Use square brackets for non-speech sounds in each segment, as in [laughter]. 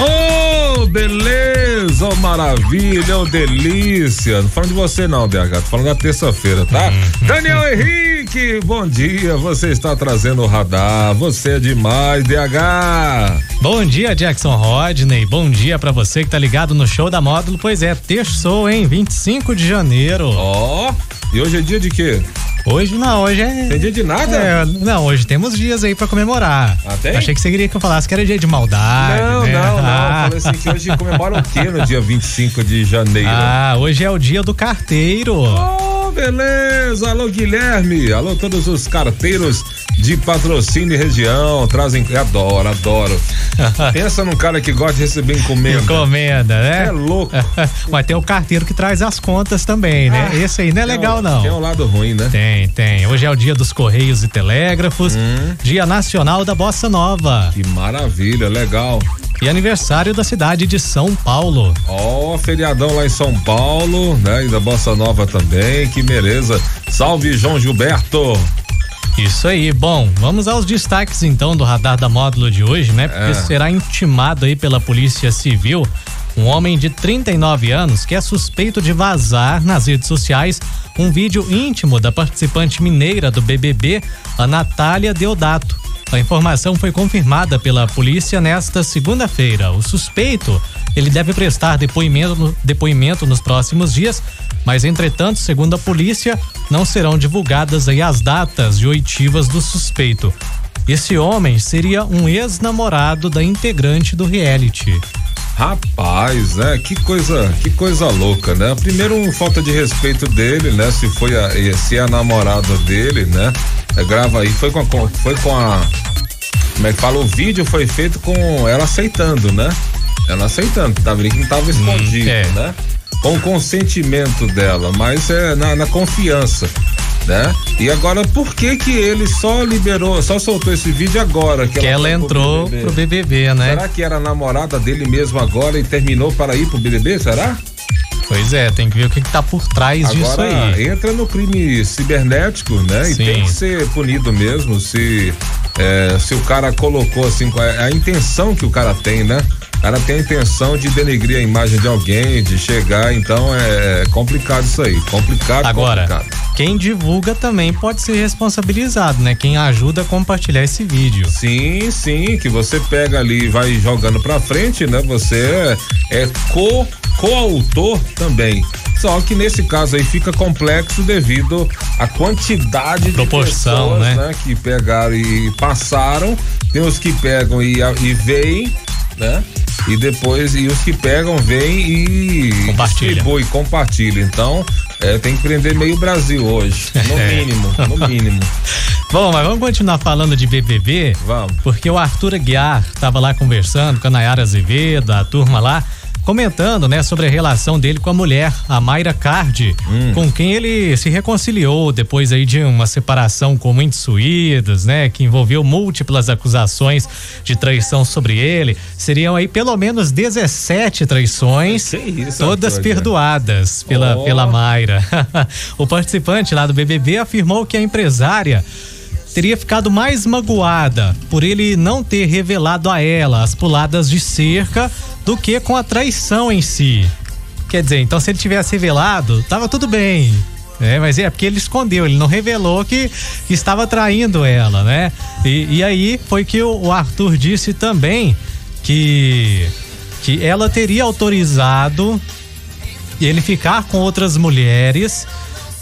Ô, oh, beleza, oh, maravilha, oh, delícia. Não falando de você não, DH, tô falando da terça-feira, tá? Uhum. Daniel Henrique, bom dia, você está trazendo o radar, você é demais, DH. Bom dia, Jackson Rodney, bom dia para você que tá ligado no show da Módulo, pois é, terçou, hein, 25 de janeiro. Ó, oh, e hoje é dia de quê? Hoje não, hoje é. Tem dia de nada? É, não, hoje temos dias aí pra comemorar. Ah, tem? Achei que você queria que eu falasse que era dia de maldade. Não, né? não, não. Ah. [laughs] Falei assim que hoje comemora o quê no dia 25 de janeiro? Ah, hoje é o dia do carteiro. Oh, beleza. Alô, Guilherme. Alô, todos os carteiros de patrocínio e região. Trazem. Adoro, adoro. [laughs] Pensa num cara que gosta de receber encomenda. Encomenda, né? É louco. [laughs] Mas tem o carteiro que traz as contas também, né? Ah, Esse aí não é legal, um, não. Tem um lado ruim, né? Tem, tem. Hoje é o dia dos Correios e Telégrafos, hum. Dia Nacional da Bossa Nova. Que maravilha, legal. E aniversário da cidade de São Paulo. Ó, oh, feriadão lá em São Paulo, né? E da Bossa Nova também, que beleza. Salve, João Gilberto. Isso aí, bom, vamos aos destaques então do radar da módulo de hoje, né? Porque é. será intimado aí pela Polícia Civil um homem de 39 anos que é suspeito de vazar nas redes sociais um vídeo íntimo da participante mineira do BBB, a Natália Deodato. A informação foi confirmada pela polícia nesta segunda-feira. O suspeito, ele deve prestar depoimento, depoimento nos próximos dias, mas entretanto, segundo a polícia, não serão divulgadas aí as datas de oitivas do suspeito. Esse homem seria um ex-namorado da integrante do reality. Rapaz, né? Que coisa, que coisa louca, né? Primeiro, um falta de respeito dele, né? Se foi a, se é a namorada dele, né? É, grava aí, foi com a, foi com a, como é que fala? O vídeo foi feito com ela aceitando, né? Ela aceitando, tava ali que não tava escondido, hum, é. né? Com o consentimento dela, mas é na, na confiança né? E agora por que que ele só liberou, só soltou esse vídeo agora? Que, que ela, ela entrou pro BBB. pro BBB, né? Será que era namorada dele mesmo agora e terminou para ir pro BBB, será? Pois é, tem que ver o que, que tá por trás Agora, disso aí. Entra no crime cibernético, né? Sim. E tem que ser punido mesmo se, é, se o cara colocou assim, a, a intenção que o cara tem, né? O cara tem a intenção de denegrir a imagem de alguém, de chegar, então é, é complicado isso aí. Complicado, Agora, complicado. Quem divulga também pode ser responsabilizado, né? Quem ajuda a compartilhar esse vídeo. Sim, sim, que você pega ali e vai jogando pra frente, né? Você é, é co coautor também. Só que nesse caso aí fica complexo devido à quantidade Proporção, de pessoas, né? né? Que pegaram e passaram. Tem os que pegam e, e veem, né? E depois, e os que pegam, vêm e compartilha. distribui, compartilha. Então, é, tem que prender meio Brasil hoje. [laughs] No é. mínimo, no mínimo. [laughs] Bom, mas vamos continuar falando de BBB? Vamos. Porque o Arthur Aguiar estava lá conversando com a Nayara Azevedo, a turma lá comentando, né, sobre a relação dele com a mulher, a Mayra Cardi, hum. com quem ele se reconciliou depois aí de uma separação com muitos suídos, né, que envolveu múltiplas acusações de traição sobre ele. Seriam aí pelo menos 17 traições, isso, todas perdoadas pela oh. pela Mayra. [laughs] o participante lá do BBB afirmou que a empresária teria ficado mais magoada por ele não ter revelado a ela as puladas de cerca do que com a traição em si. Quer dizer, então se ele tivesse revelado, tava tudo bem. É, mas é porque ele escondeu, ele não revelou que, que estava traindo ela, né? E, e aí foi que o, o Arthur disse também que, que ela teria autorizado ele ficar com outras mulheres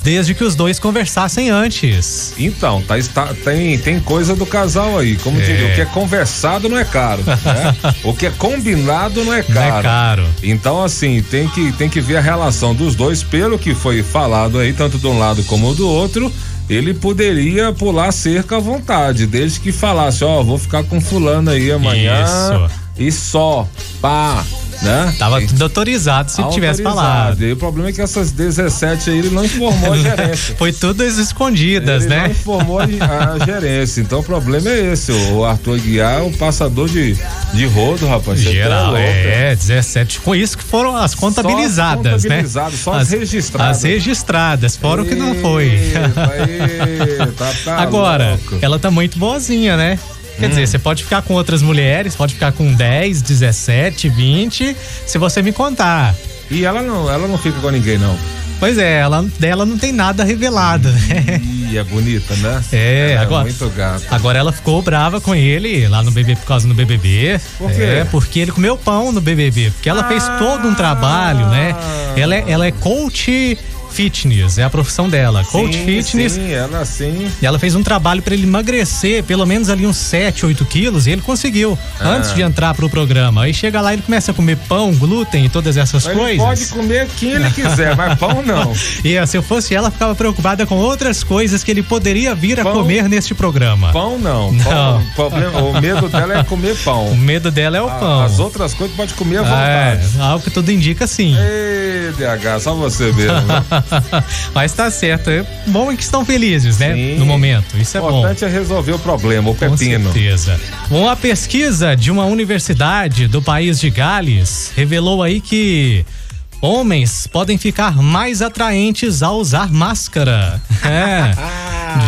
desde que os dois conversassem antes. Então, tá, está, tem, tem coisa do casal aí. Como é. diria, o que é conversado não é caro. Né? [laughs] o que é combinado não é caro. Não é caro. Então, assim, tem que, tem que ver a relação dos dois, pelo que foi falado aí, tanto de um lado como do outro. Ele poderia pular cerca à vontade, desde que falasse, ó, oh, vou ficar com fulano aí amanhã. Isso. E só, pá, né? Tava tudo autorizado se tivesse falado. E o problema é que essas 17 aí ele não informou a [laughs] gerência. Foi todas escondidas, ele né? Não informou [laughs] a gerência. Então o problema é esse. O Arthur Guiar é um passador de, de rodo, rapaz. Você tá Geral, é, é, 17. Com isso que foram as contabilizadas, só né? contabilizadas, Só as, registradas. As registradas, fora o que não foi. Eita, [laughs] tá Agora, louco. ela tá muito boazinha, né? Quer Hum. dizer, você pode ficar com outras mulheres, pode ficar com 10, 17, 20, se você me contar. E ela não, ela não fica com ninguém, não. Pois é, ela dela não tem nada revelado, né? Ih, é bonita, né? É, Ela agora. muito gata. Agora ela ficou brava com ele lá no BBB por causa do BBB. Por quê? É, porque ele comeu pão no BBB, porque ela fez todo um trabalho, né? Ela é, ela é coach fitness, é a profissão dela, coach sim, fitness. Sim, ela sim. E ela fez um trabalho para ele emagrecer pelo menos ali uns 7, 8 quilos e ele conseguiu Ah. antes de entrar pro programa. Aí chega lá e ele começa a comer pão, glúten e todas essas Ele coisas. pode comer quem ele quiser, mas pão não. [laughs] E se eu fosse ela, ficava preocupada com outras coisas que ele poderia vir a Pão- comer neste programa. Pão não. Não. Pão, problema, o medo dela é comer pão. O medo dela é o pão. As outras coisas pode comer à É, vontade. algo que tudo indica sim. Ei, DH, só você mesmo. [laughs] [laughs] Mas tá certo. É bom é que estão felizes, né? Sim. No momento. Isso é O bom. importante é resolver o problema, o Com pepino. certeza. Uma pesquisa de uma universidade do país de Gales revelou aí que homens podem ficar mais atraentes ao usar máscara. [laughs] É.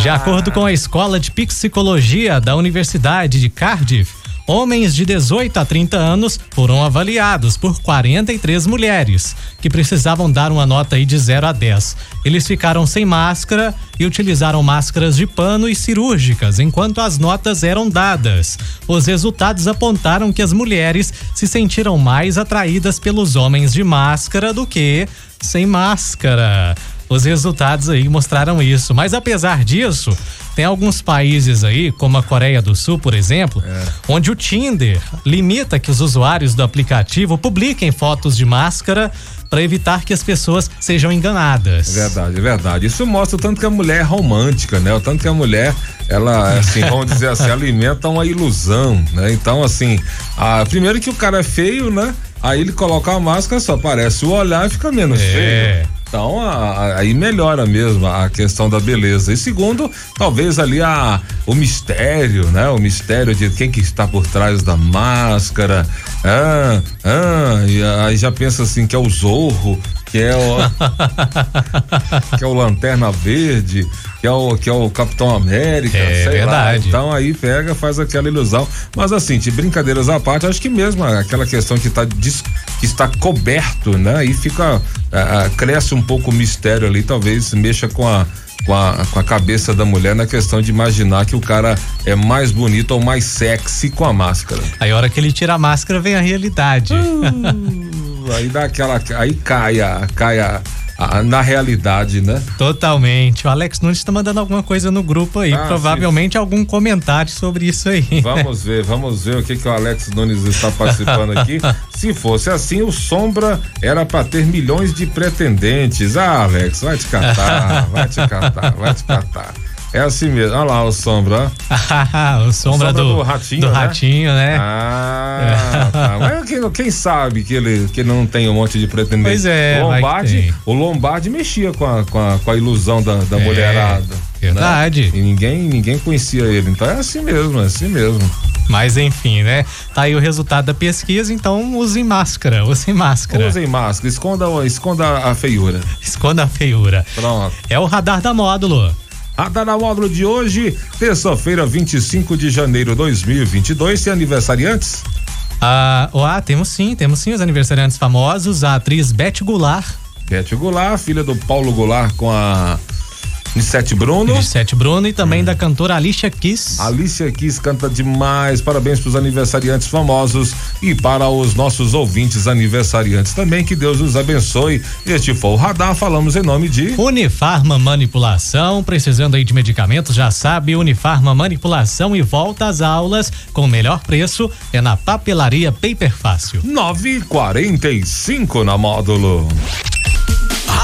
De acordo com a escola de psicologia da Universidade de Cardiff, homens de 18 a 30 anos foram avaliados por 43 mulheres, que precisavam dar uma nota de 0 a 10. Eles ficaram sem máscara e utilizaram máscaras de pano e cirúrgicas enquanto as notas eram dadas. Os resultados apontaram que as mulheres se sentiram mais atraídas pelos homens de máscara do que sem máscara. Os resultados aí mostraram isso. Mas apesar disso, tem alguns países aí, como a Coreia do Sul, por exemplo, onde o Tinder limita que os usuários do aplicativo publiquem fotos de máscara para evitar que as pessoas sejam enganadas. É verdade, é verdade. Isso mostra o tanto que a mulher é romântica, né? O tanto que a mulher, ela, assim, vamos dizer assim, [laughs] alimenta uma ilusão, né? Então, assim, a, primeiro que o cara é feio, né? Aí ele coloca a máscara, só aparece o olhar e fica menos É. feio. Então, aí melhora mesmo a questão da beleza. E segundo, talvez ali a, o mistério, né? O mistério de quem que está por trás da máscara. Ah, ah, e aí já pensa assim que é o Zorro, que é o [laughs] que é o Lanterna Verde, que é o que é o Capitão América, É sei lá. verdade. Então aí pega, faz aquela ilusão. Mas assim, de brincadeiras à parte, acho que mesmo aquela questão que tá dis- que está coberto, né? Aí fica ah, ah, cresce um pouco o mistério ali, talvez mexa com a com a, com a cabeça da mulher na questão de imaginar que o cara é mais bonito ou mais sexy com a máscara. Aí a hora que ele tira a máscara vem a realidade. Uh, [laughs] aí dá aquela. Aí cai, a, cai a, na realidade, né? Totalmente. O Alex Nunes tá mandando alguma coisa no grupo aí, Ah, provavelmente algum comentário sobre isso aí. Vamos [laughs] ver, vamos ver o que que o Alex Nunes está participando aqui. [laughs] Se fosse assim, o Sombra era para ter milhões de pretendentes. Ah, Alex, vai te catar, [laughs] vai te catar, vai te catar. É assim mesmo. Olha lá o Sombra. [laughs] o sombra, sombra do, do ratinho, do né? ratinho, né? Ah, tá. [laughs] Mas quem, quem sabe que ele, que não tem um monte de pretendentes? Pois é, Lombardi, o Lombardi mexia com a, com a, com a ilusão da, da É, mulherada. verdade. né? E ninguém, ninguém conhecia ele. Então é assim mesmo, é assim mesmo. Mas enfim, né? Tá aí o resultado da pesquisa, então usem máscara, [laughs] usem máscara. Usem máscara, esconda, esconda a feiura. Esconda a feiura. Pronto. É o radar da módulo. Radar na módulo de hoje, terça-feira, 25 de janeiro de 2022. Tem aniversariantes? Ah, ah, temos sim, temos sim os aniversariantes famosos. A atriz Beth Goulart, Bete Goulart, filha do Paulo Goulart com a Nissete Bruno. de Sete Bruno, e também da cantora Alicia Keys. Alicia Kiss canta demais. Parabéns para os aniversariantes famosos e para os nossos ouvintes aniversariantes também. Que Deus os abençoe. Este foi o Radar. Falamos em nome de. Unifarma Manipulação, precisando aí de medicamentos, já sabe, Unifarma Manipulação e volta às aulas com o melhor preço é na papelaria Paper Fácil. 945 na módulo.